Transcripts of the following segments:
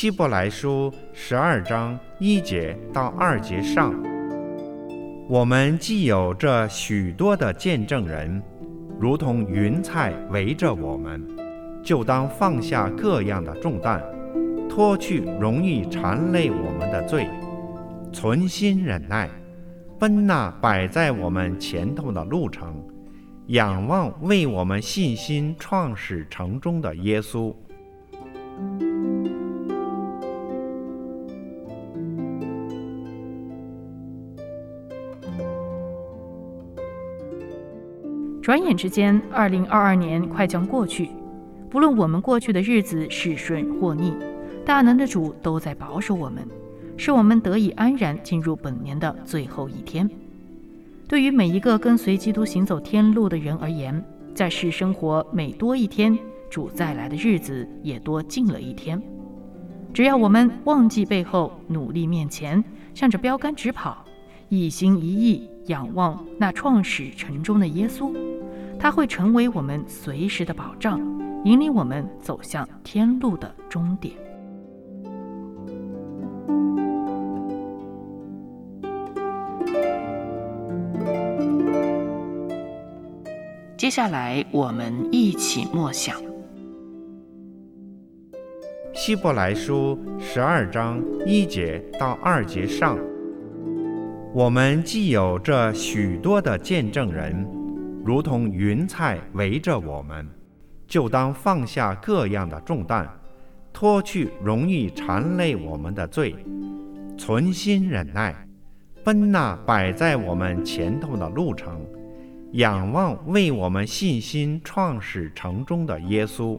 希伯来书十二章一节到二节上，我们既有这许多的见证人，如同云彩围着我们，就当放下各样的重担，脱去容易缠累我们的罪，存心忍耐，奔那摆在我们前头的路程，仰望为我们信心创始成终的耶稣。转眼之间，二零二二年快将过去。不论我们过去的日子是顺或逆，大能的主都在保守我们，使我们得以安然进入本年的最后一天。对于每一个跟随基督行走天路的人而言，在世生活每多一天，主再来的日子也多近了一天。只要我们忘记背后，努力面前，向着标杆直跑，一心一意仰望那创始成终的耶稣。它会成为我们随时的保障，引领我们走向天路的终点。接下来，我们一起默想《希伯来书》十二章一节到二节上。我们既有这许多的见证人。如同云彩围着我们，就当放下各样的重担，脱去容易缠累我们的罪，存心忍耐，奔那摆在我们前头的路程，仰望为我们信心创始成终的耶稣。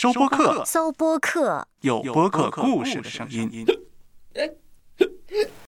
收播客，搜播客，有播客故事的声音。